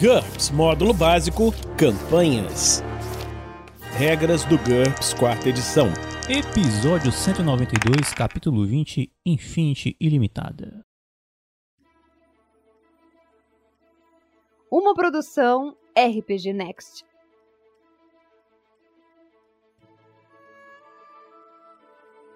GURPS Módulo Básico Campanhas. Regras do GURPS Quarta Edição. Episódio 192, capítulo 20 Infinity Ilimitada. Uma produção RPG Next.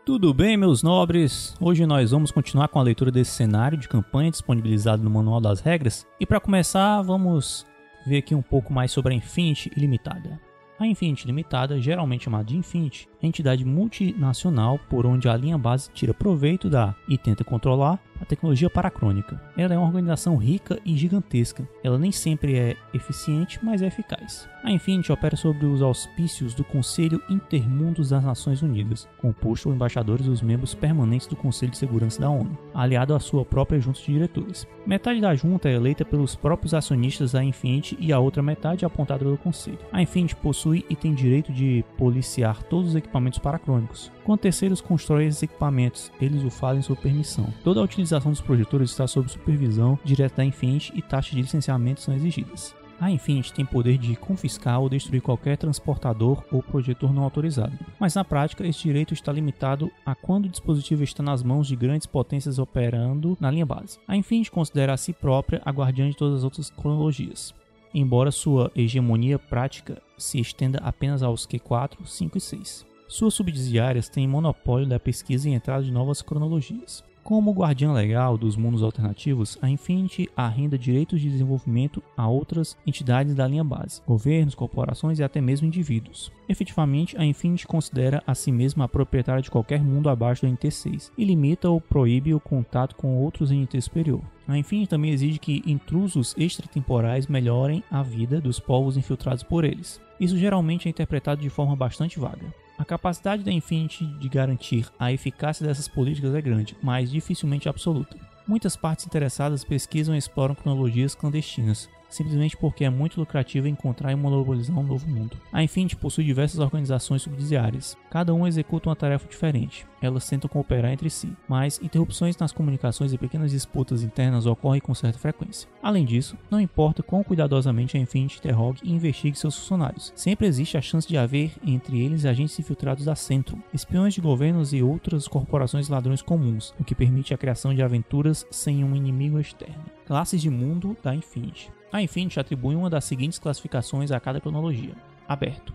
Tudo bem, meus nobres? Hoje nós vamos continuar com a leitura desse cenário de campanha disponibilizado no Manual das Regras. E para começar, vamos ver aqui um pouco mais sobre a Infinity Ilimitada. A Infinity Limitada, geralmente chamada de Infinity, é entidade multinacional por onde a linha base tira proveito da e tenta controlar a tecnologia paracrônica. Ela é uma organização rica e gigantesca. Ela nem sempre é eficiente, mas é eficaz. A Infinity opera sob os auspícios do Conselho Intermundos das Nações Unidas, composto por embaixadores dos membros permanentes do Conselho de Segurança da ONU, aliado à sua própria junta de diretores. Metade da junta é eleita pelos próprios acionistas da Infinity e a outra metade é apontada pelo Conselho. A Infinity possui e tem direito de policiar todos os equipamentos paracrônicos. Quando terceiros constroem esses equipamentos, eles o fazem sob permissão. Toda a utilização dos projetores está sob supervisão direta da Infinity e taxas de licenciamento são exigidas. A Infinity tem poder de confiscar ou destruir qualquer transportador ou projetor não autorizado, mas na prática esse direito está limitado a quando o dispositivo está nas mãos de grandes potências operando na linha base. A Infinity considera a si própria a guardiã de todas as outras cronologias, embora sua hegemonia prática se estenda apenas aos Q4, 5 e 6. Suas subsidiárias têm monopólio da pesquisa e entrada de novas cronologias. Como guardiã legal dos mundos alternativos, a Infinity arrenda direitos de desenvolvimento a outras entidades da linha base, governos, corporações e até mesmo indivíduos. Efetivamente, a Infinity considera a si mesma a proprietária de qualquer mundo abaixo do NT6 e limita ou proíbe o contato com outros NT superior. A Infinity também exige que intrusos extratemporais melhorem a vida dos povos infiltrados por eles. Isso geralmente é interpretado de forma bastante vaga. A capacidade da Infinity de garantir a eficácia dessas políticas é grande, mas dificilmente absoluta. Muitas partes interessadas pesquisam e exploram cronologias clandestinas, simplesmente porque é muito lucrativo encontrar e monopolizar um novo mundo. A Infinity possui diversas organizações subsidiárias, cada uma executa uma tarefa diferente. Elas tentam cooperar entre si, mas interrupções nas comunicações e pequenas disputas internas ocorrem com certa frequência. Além disso, não importa quão cuidadosamente a Infinity interrogue e investigue seus funcionários, sempre existe a chance de haver entre eles agentes infiltrados da Centrum, espiões de governos e outras corporações ladrões comuns, o que permite a criação de aventuras sem um inimigo externo. Classes de mundo da Infinity. A Infinity atribui uma das seguintes classificações a cada cronologia: aberto.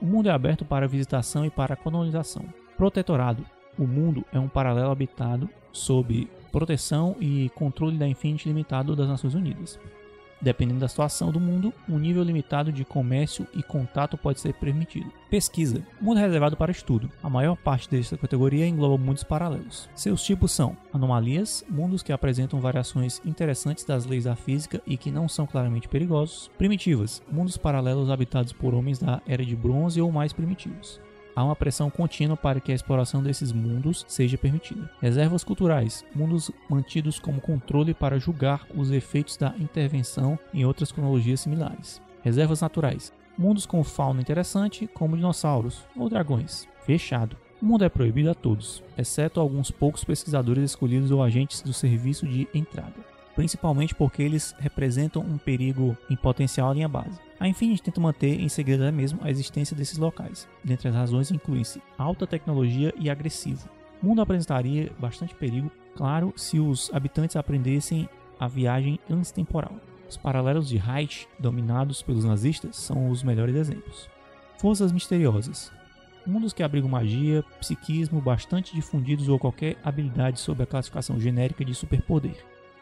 O mundo é aberto para visitação e para colonização. Protetorado. O mundo é um paralelo habitado sob proteção e controle da Infinity limitado das Nações Unidas. Dependendo da situação do mundo, um nível limitado de comércio e contato pode ser permitido. Pesquisa. Mundo reservado para estudo. A maior parte desta categoria engloba mundos paralelos. Seus tipos são anomalias, mundos que apresentam variações interessantes das leis da física e que não são claramente perigosos. Primitivas. Mundos paralelos habitados por homens da Era de Bronze ou mais primitivos há uma pressão contínua para que a exploração desses mundos seja permitida. Reservas culturais, mundos mantidos como controle para julgar os efeitos da intervenção em outras cronologias similares. Reservas naturais, mundos com fauna interessante, como dinossauros ou dragões. Fechado. O mundo é proibido a todos, exceto alguns poucos pesquisadores escolhidos ou agentes do serviço de entrada principalmente porque eles representam um perigo em potencial à linha base. A Infinity tenta manter em segredo até mesmo a existência desses locais. Dentre as razões incluem-se alta tecnologia e agressivo. O mundo apresentaria bastante perigo, claro, se os habitantes aprendessem a viagem transtemporal. Os paralelos de Reich, dominados pelos nazistas, são os melhores exemplos. Forças misteriosas. Mundos que abrigam magia, psiquismo bastante difundidos ou qualquer habilidade sob a classificação genérica de superpoder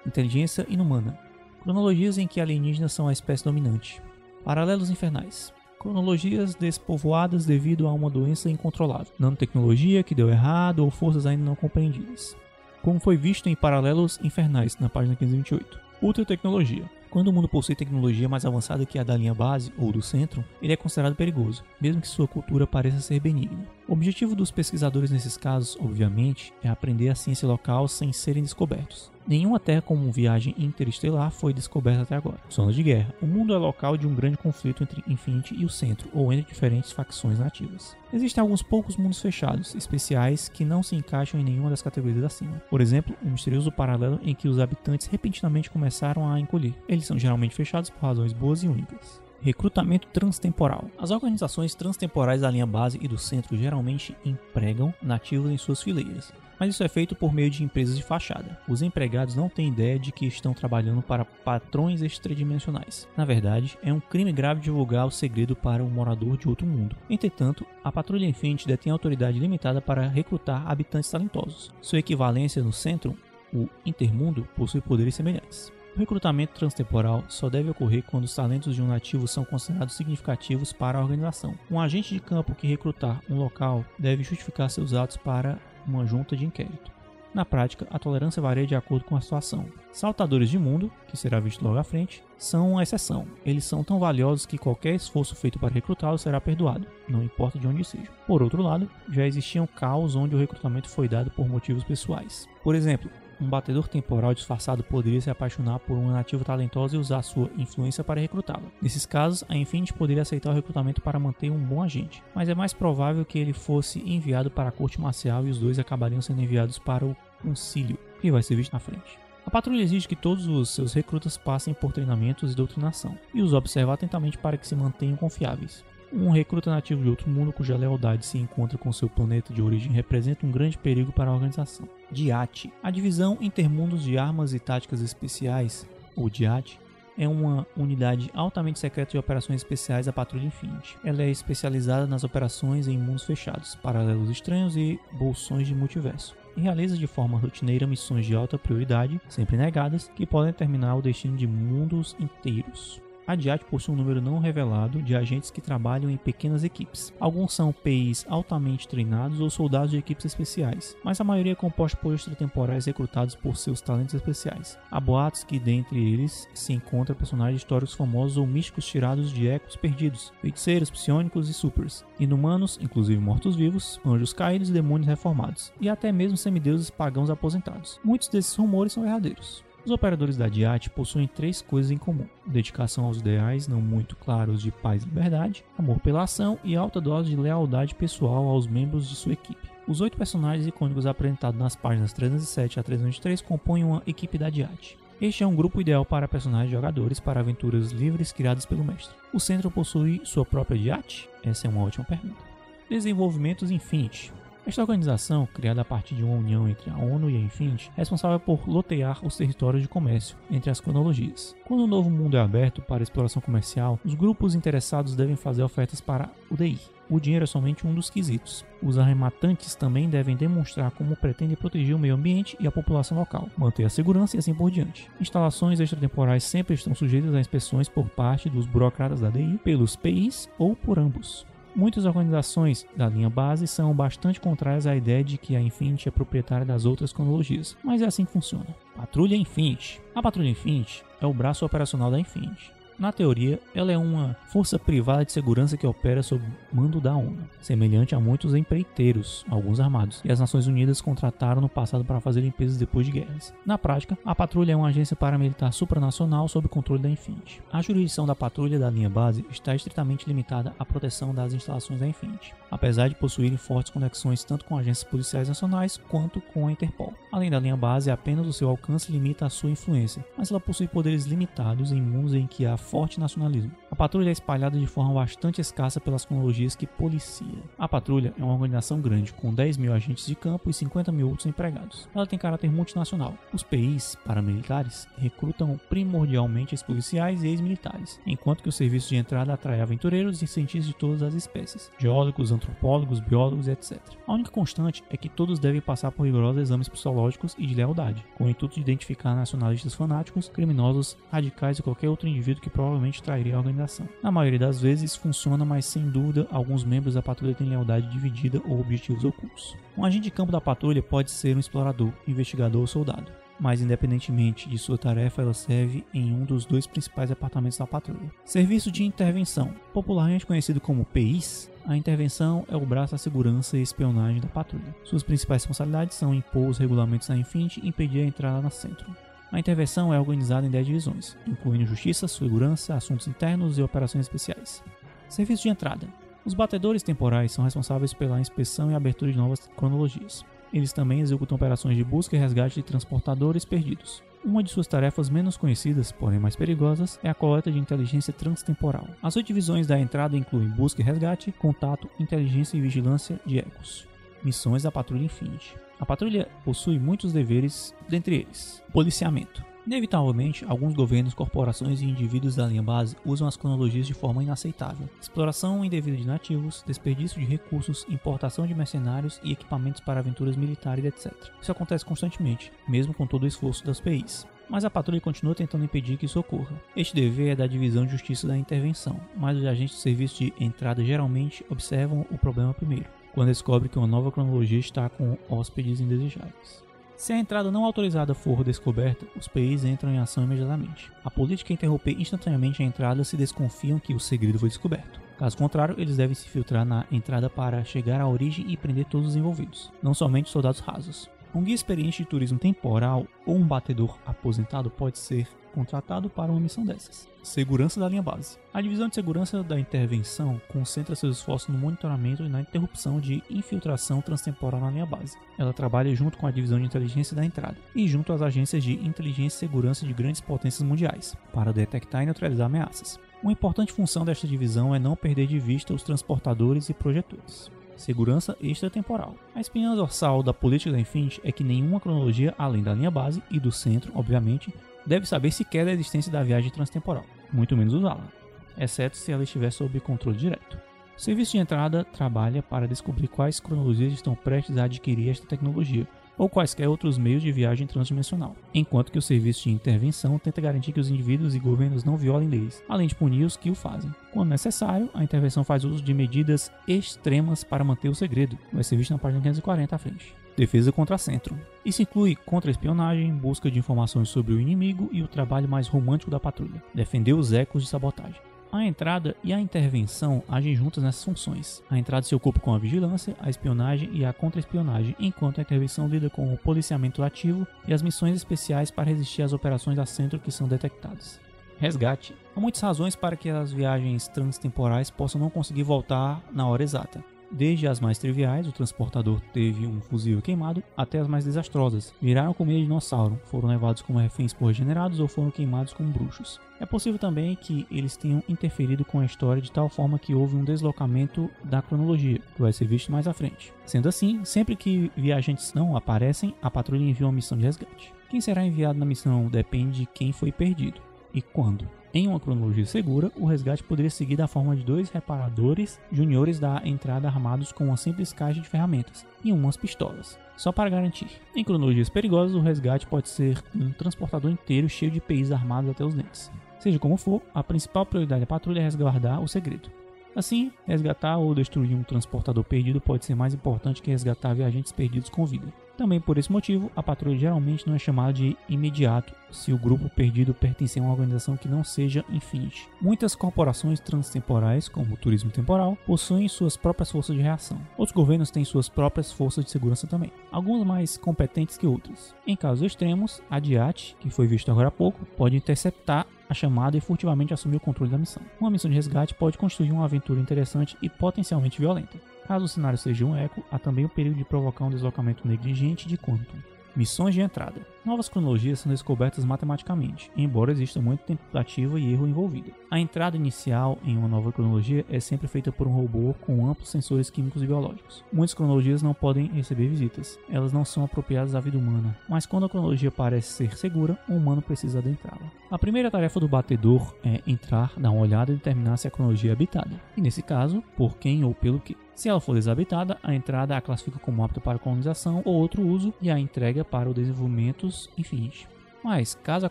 inteligência inumana, cronologias em que alienígenas são a espécie dominante, paralelos infernais, cronologias despovoadas devido a uma doença incontrolável, nanotecnologia que deu errado ou forças ainda não compreendidas. Como foi visto em Paralelos Infernais, na página 528. Ultratecnologia. Quando o mundo possui tecnologia mais avançada que a da linha base ou do centro, ele é considerado perigoso, mesmo que sua cultura pareça ser benigna. O objetivo dos pesquisadores nesses casos, obviamente, é aprender a ciência local sem serem descobertos. Nenhuma terra com viagem interestelar foi descoberta até agora. Zona de guerra. O mundo é local de um grande conflito entre Infinity e o Centro, ou entre diferentes facções nativas. Existem alguns poucos mundos fechados, especiais, que não se encaixam em nenhuma das categorias acima. Por exemplo, um misterioso paralelo em que os habitantes repentinamente começaram a encolher. Eles são geralmente fechados por razões boas e únicas. Recrutamento transtemporal. As organizações transtemporais da linha base e do centro geralmente empregam nativos em suas fileiras, mas isso é feito por meio de empresas de fachada. Os empregados não têm ideia de que estão trabalhando para patrões extradimensionais. Na verdade, é um crime grave divulgar o segredo para um morador de outro mundo. Entretanto, a Patrulha Infinity detém autoridade limitada para recrutar habitantes talentosos. Sua equivalência no centro, o Intermundo, possui poderes semelhantes. O recrutamento transtemporal só deve ocorrer quando os talentos de um nativo são considerados significativos para a organização. Um agente de campo que recrutar um local deve justificar seus atos para uma junta de inquérito. Na prática, a tolerância varia de acordo com a situação. Saltadores de mundo, que será visto logo à frente, são uma exceção. Eles são tão valiosos que qualquer esforço feito para recrutá-los será perdoado, não importa de onde sejam. Por outro lado, já existiam caos onde o recrutamento foi dado por motivos pessoais. Por exemplo, um batedor temporal disfarçado poderia se apaixonar por uma nativa talentosa e usar sua influência para recrutá-la. Nesses casos, a Infinity poderia aceitar o recrutamento para manter um bom agente, mas é mais provável que ele fosse enviado para a corte marcial e os dois acabariam sendo enviados para o concílio, que vai ser visto na frente. A patrulha exige que todos os seus recrutas passem por treinamentos e doutrinação, e os observa atentamente para que se mantenham confiáveis. Um recruta nativo de outro mundo cuja lealdade se encontra com seu planeta de origem representa um grande perigo para a organização. DIAT. A Divisão Intermundos de Armas e Táticas Especiais, ou DIAT, é uma unidade altamente secreta de operações especiais da Patrulha Infinity. Ela é especializada nas operações em mundos fechados, paralelos estranhos e bolsões de multiverso. E realiza de forma rotineira missões de alta prioridade, sempre negadas, que podem determinar o destino de mundos inteiros. A DIAT possui um número não revelado de agentes que trabalham em pequenas equipes. Alguns são PIs altamente treinados ou soldados de equipes especiais, mas a maioria é composta por extratemporais recrutados por seus talentos especiais. Há boatos que dentre eles se encontram personagens históricos famosos ou místicos tirados de ecos perdidos, feiticeiros, psionicos e supers, inumanos, inclusive mortos-vivos, anjos caídos e demônios reformados, e até mesmo semideuses pagãos aposentados. Muitos desses rumores são verdadeiros. Os operadores da DIAT possuem três coisas em comum: dedicação aos ideais não muito claros de paz e liberdade, amor pela ação e alta dose de lealdade pessoal aos membros de sua equipe. Os oito personagens icônicos apresentados nas páginas 307 a 303 compõem uma equipe da DIAT. Este é um grupo ideal para personagens jogadores para aventuras livres criadas pelo mestre. O centro possui sua própria DIAT? Essa é uma ótima pergunta. Desenvolvimentos Infinity. Esta organização, criada a partir de uma união entre a ONU e a Infinity, é responsável por lotear os territórios de comércio entre as cronologias. Quando o novo mundo é aberto para exploração comercial, os grupos interessados devem fazer ofertas para o DI. O dinheiro é somente um dos quesitos. Os arrematantes também devem demonstrar como pretendem proteger o meio ambiente e a população local, manter a segurança e assim por diante. Instalações extratemporais sempre estão sujeitas a inspeções por parte dos burocratas da DI, pelos PIs ou por ambos. Muitas organizações da linha base são bastante contrárias à ideia de que a Infinity é proprietária das outras cronologias, mas é assim que funciona. Patrulha Infinity. A Patrulha Infinity é o braço operacional da Infinity. Na teoria, ela é uma força privada de segurança que opera sob mando da ONU, semelhante a muitos empreiteiros, alguns armados, e as Nações Unidas contrataram no passado para fazer limpezas depois de guerras. Na prática, a patrulha é uma agência paramilitar supranacional sob controle da Infinity. A jurisdição da patrulha da linha base está estritamente limitada à proteção das instalações da Infinity, apesar de possuírem fortes conexões tanto com agências policiais nacionais quanto com a Interpol. Além da linha base, apenas o seu alcance limita a sua influência, mas ela possui poderes limitados em mundos em que há forte nacionalismo. A patrulha é espalhada de forma bastante escassa pelas cronologias que policia. A patrulha é uma organização grande, com 10 mil agentes de campo e 50 mil outros empregados. Ela tem caráter multinacional. Os PIs, paramilitares, recrutam primordialmente ex-policiais e ex-militares, enquanto que o serviço de entrada atrai aventureiros e cientistas de todas as espécies, geólogos, antropólogos, biólogos, etc. A única constante é que todos devem passar por rigorosos exames psicológicos e de lealdade, com o intuito de identificar nacionalistas fanáticos, criminosos, radicais e qualquer outro indivíduo que provavelmente trairia a organização. Na maioria das vezes funciona, mas sem dúvida alguns membros da patrulha têm lealdade dividida ou objetivos ocultos. Um agente de campo da patrulha pode ser um explorador, investigador ou soldado. mas independentemente de sua tarefa, ela serve em um dos dois principais departamentos da patrulha. Serviço de Intervenção, popularmente conhecido como PIs, a intervenção é o braço da segurança e espionagem da patrulha. Suas principais responsabilidades são impor os regulamentos da Infinity e impedir a entrada no centro. A intervenção é organizada em 10 divisões, incluindo justiça, segurança, assuntos internos e operações especiais. Serviço de entrada. Os batedores temporais são responsáveis pela inspeção e abertura de novas cronologias. Eles também executam operações de busca e resgate de transportadores perdidos. Uma de suas tarefas menos conhecidas, porém mais perigosas, é a coleta de inteligência transtemporal. As oito divisões da entrada incluem busca e resgate, contato, inteligência e vigilância de ecos. Missões da Patrulha Infinity. A patrulha possui muitos deveres, dentre eles: policiamento. Inevitavelmente, alguns governos, corporações e indivíduos da linha base usam as cronologias de forma inaceitável. Exploração indevida de nativos, desperdício de recursos, importação de mercenários e equipamentos para aventuras militares, etc. Isso acontece constantemente, mesmo com todo o esforço das PIs mas a patrulha continua tentando impedir que isso ocorra. Este dever é da divisão de justiça da intervenção, mas os agentes de serviço de entrada geralmente observam o problema primeiro, quando descobrem que uma nova cronologia está com hóspedes indesejáveis. Se a entrada não autorizada for descoberta, os PIs entram em ação imediatamente. A política é interromper instantaneamente a entrada se desconfiam que o segredo foi descoberto. Caso contrário, eles devem se filtrar na entrada para chegar à origem e prender todos os envolvidos, não somente soldados rasos. Um guia experiente de turismo temporal ou um batedor aposentado pode ser contratado para uma missão dessas. Segurança da linha base. A divisão de segurança da intervenção concentra seus esforços no monitoramento e na interrupção de infiltração transtemporal na linha base. Ela trabalha junto com a divisão de inteligência da entrada e junto às agências de inteligência e segurança de grandes potências mundiais para detectar e neutralizar ameaças. Uma importante função desta divisão é não perder de vista os transportadores e projetores segurança extratemporal. A espinha dorsal da política da Infinity é que nenhuma cronologia além da linha base e do centro, obviamente, deve saber sequer da existência da viagem transtemporal, muito menos usá-la, exceto se ela estiver sob controle direto. O serviço de entrada trabalha para descobrir quais cronologias estão prestes a adquirir esta tecnologia, ou quaisquer outros meios de viagem transdimensional, enquanto que o serviço de intervenção tenta garantir que os indivíduos e governos não violem leis, além de punir os que o fazem. Quando necessário, a intervenção faz uso de medidas extremas para manter o segredo, vai ser visto na página 540 à frente. Defesa contra centro. Isso inclui contra-espionagem, busca de informações sobre o inimigo e o trabalho mais romântico da patrulha, defender os ecos de sabotagem. A entrada e a intervenção agem juntas nessas funções. A entrada se ocupa com a vigilância, a espionagem e a contra-espionagem, enquanto a intervenção lida com o policiamento ativo e as missões especiais para resistir às operações da centro que são detectadas. Resgate. Há muitas razões para que as viagens transtemporais possam não conseguir voltar na hora exata. Desde as mais triviais, o transportador teve um fusível queimado, até as mais desastrosas. Viraram comida de dinossauro, foram levados como reféns por regenerados ou foram queimados como bruxos. É possível também que eles tenham interferido com a história de tal forma que houve um deslocamento da cronologia, que vai ser visto mais à frente. Sendo assim, sempre que viajantes não aparecem, a patrulha envia uma missão de resgate. Quem será enviado na missão depende de quem foi perdido e quando. Em uma cronologia segura, o resgate poderia seguir da forma de dois reparadores juniores da entrada armados com uma simples caixa de ferramentas e umas pistolas, só para garantir. Em cronologias perigosas, o resgate pode ser um transportador inteiro cheio de PIs armados até os dentes. Seja como for, a principal prioridade da patrulha é resguardar o segredo. Assim, resgatar ou destruir um transportador perdido pode ser mais importante que resgatar viajantes perdidos com vida. Também por esse motivo, a patrulha geralmente não é chamada de imediato se o grupo perdido pertencer a uma organização que não seja Infinity. Muitas corporações transtemporais, como o turismo temporal, possuem suas próprias forças de reação. Outros governos têm suas próprias forças de segurança também, algumas mais competentes que outras. Em casos extremos, a DIAT, que foi visto agora há pouco, pode interceptar a chamada e furtivamente assumir o controle da missão. Uma missão de resgate pode constituir uma aventura interessante e potencialmente violenta. Caso o cenário seja um eco, há também o perigo de provocar um deslocamento negligente de Quantum. Missões de entrada. Novas cronologias são descobertas matematicamente, embora exista muita tentativa e erro envolvido. A entrada inicial em uma nova cronologia é sempre feita por um robô com amplos sensores químicos e biológicos. Muitas cronologias não podem receber visitas, elas não são apropriadas à vida humana, mas quando a cronologia parece ser segura, um humano precisa adentrá-la. A primeira tarefa do batedor é entrar, dar uma olhada e determinar se a cronologia é habitada, e nesse caso, por quem ou pelo que. Se ela for desabitada, a entrada a classifica como apta para colonização ou outro uso e a entrega para o desenvolvimento infinitos. Mas, caso a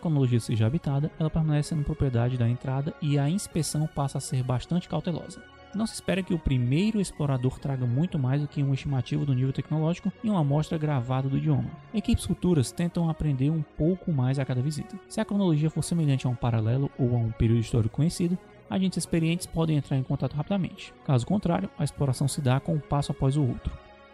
cronologia seja habitada, ela permanece sendo propriedade da entrada e a inspeção passa a ser bastante cautelosa. Não se espera que o primeiro explorador traga muito mais do que uma estimativa do nível tecnológico e uma amostra gravada do idioma. Equipes futuras tentam aprender um pouco mais a cada visita. Se a cronologia for semelhante a um paralelo ou a um período histórico conhecido, agentes experientes podem entrar em contato rapidamente. Caso contrário, a exploração se dá com um passo após o outro,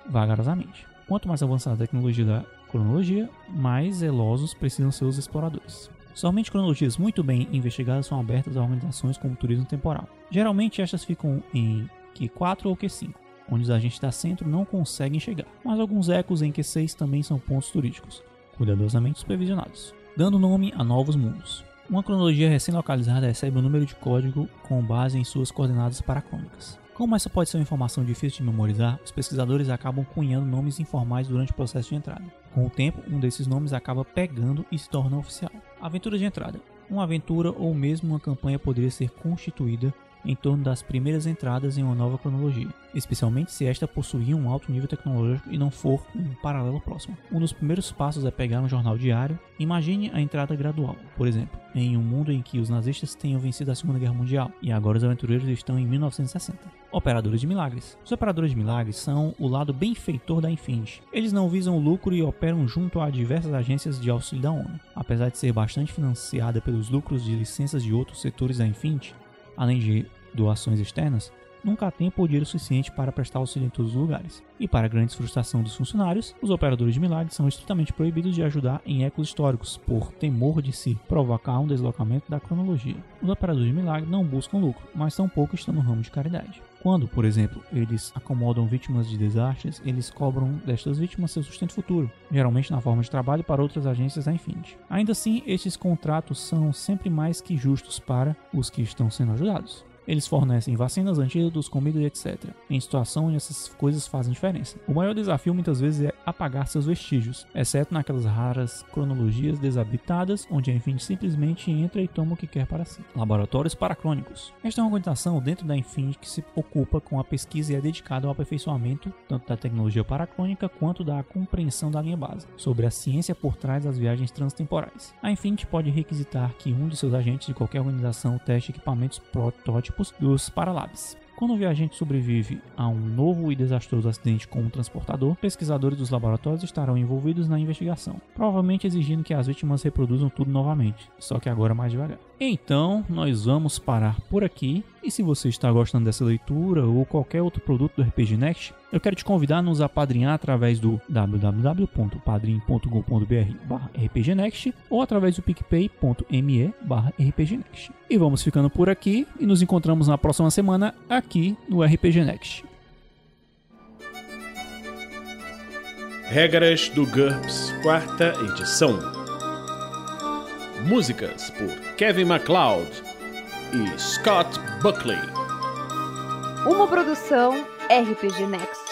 vagarosamente. Quanto mais avançada a tecnologia da cronologia, mais zelosos precisam ser os exploradores. Somente cronologias muito bem investigadas são abertas a organizações como turismo temporal. Geralmente estas ficam em Q4 ou Q5, onde os agentes da centro não conseguem chegar, mas alguns ecos em Q6 também são pontos turísticos, cuidadosamente supervisionados, dando nome a novos mundos. Uma cronologia recém-localizada recebe um número de código com base em suas coordenadas paracrônicas. Como essa pode ser uma informação difícil de memorizar, os pesquisadores acabam cunhando nomes informais durante o processo de entrada. Com o tempo, um desses nomes acaba pegando e se torna oficial. Aventura de entrada. Uma aventura ou mesmo uma campanha poderia ser constituída em torno das primeiras entradas em uma nova cronologia, especialmente se esta possuir um alto nível tecnológico e não for um paralelo próximo. Um dos primeiros passos é pegar um jornal diário. Imagine a entrada gradual, por exemplo, em um mundo em que os nazistas tenham vencido a Segunda Guerra Mundial e agora os aventureiros estão em 1960. Operadores de milagres. Os operadores de milagres são o lado benfeitor da Infinity. Eles não visam lucro e operam junto a diversas agências de auxílio da ONU. Apesar de ser bastante financiada pelos lucros de licenças de outros setores da Infinity, além de doações externas, nunca há tempo dinheiro suficiente para prestar auxílio em todos os lugares. E para grande frustração dos funcionários, os operadores de milagres são estritamente proibidos de ajudar em ecos históricos, por temor de se provocar um deslocamento da cronologia. Os operadores de milagre não buscam lucro, mas tampouco estão no ramo de caridade. Quando, por exemplo, eles acomodam vítimas de desastres, eles cobram destas vítimas seu sustento futuro, geralmente na forma de trabalho para outras agências da Infinity. Ainda assim, estes contratos são sempre mais que justos para os que estão sendo ajudados. Eles fornecem vacinas, antídotos, comida e etc. Em situação onde essas coisas fazem diferença. O maior desafio muitas vezes é apagar seus vestígios, exceto naquelas raras cronologias desabitadas onde a Infinity simplesmente entra e toma o que quer para si. Laboratórios paracrônicos. Esta é uma organização dentro da Infinity que se ocupa com a pesquisa e é dedicada ao aperfeiçoamento tanto da tecnologia paracrônica quanto da compreensão da linha base, sobre a ciência por trás das viagens transtemporais. A Infinity pode requisitar que um de seus agentes de qualquer organização teste equipamentos protótipos dos Paralabs. Quando o viajante sobrevive a um novo e desastroso acidente com um transportador, pesquisadores dos laboratórios estarão envolvidos na investigação, provavelmente exigindo que as vítimas reproduzam tudo novamente, só que agora mais devagar. Então, nós vamos parar por aqui. E se você está gostando dessa leitura ou qualquer outro produto do RPG Next, eu quero te convidar a nos apadrinhar através do www.padrim.com.br rpgnext ou através do picpay.me rpgnext. E vamos ficando por aqui e nos encontramos na próxima semana aqui no RPG Next. Regras do GURPS, quarta edição. Músicas por Kevin MacLeod e Scott Buckley. Uma produção RPG Next.